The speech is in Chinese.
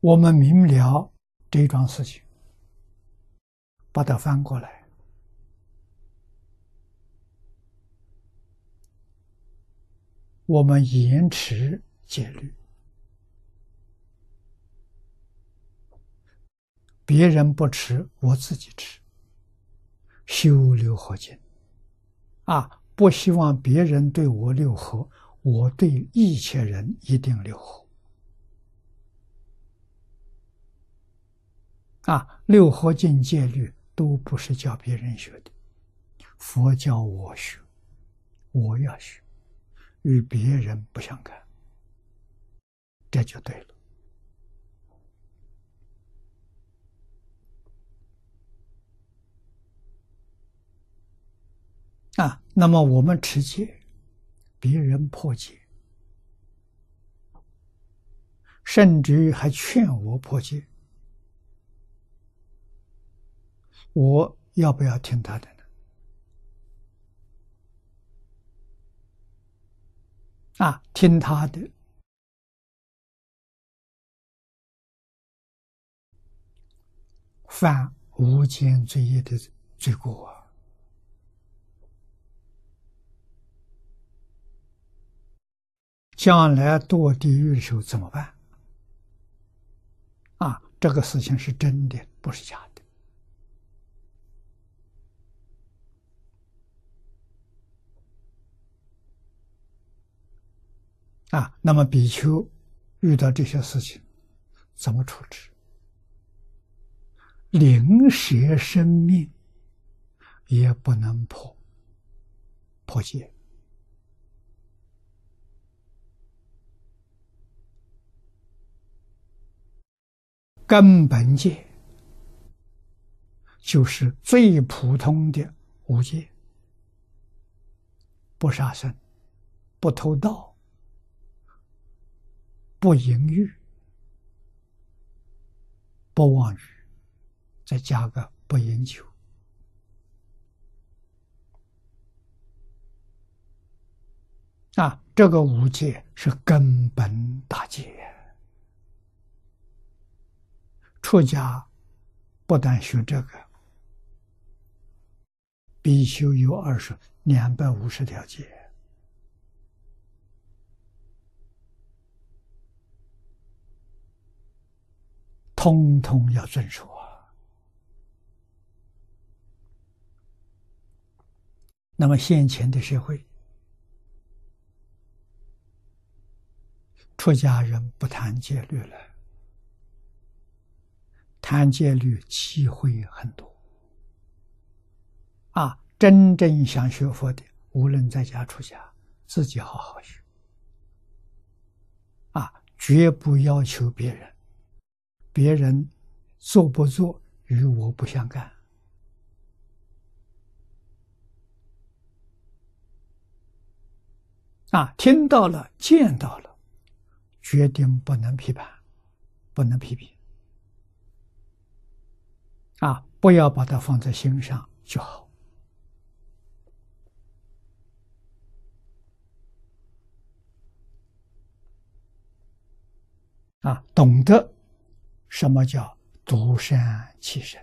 我们明了这一桩事情，把它翻过来，我们延迟戒律，别人不吃，我自己吃，修六合敬啊！不希望别人对我六合，我对一切人一定六合。啊，六合境戒律都不是教别人学的，佛教我学，我要学，与别人不相干，这就对了。啊，那么我们持戒，别人破戒，甚至于还劝我破戒。我要不要听他的呢？啊，听他的，犯无间罪业的罪过啊！将来堕地狱的时候怎么办？啊，这个事情是真的，不是假的。啊，那么比丘遇到这些事情，怎么处置？灵蛇生命也不能破破戒，根本戒就是最普通的五戒：不杀生，不偷盗。不淫欲，不妄语，再加个不饮酒，啊，这个五戒是根本大戒。出家不但学这个，必修有二十两百五十条戒。通通要遵守啊！那么现前的社会，出家人不谈戒律了，谈戒律机会很多。啊，真正想学佛的，无论在家出家，自己好好学，啊，绝不要求别人。别人做不做与我不相干啊！听到了，见到了，决定不能批判，不能批评啊！不要把它放在心上就好啊！懂得。什么叫独善其身？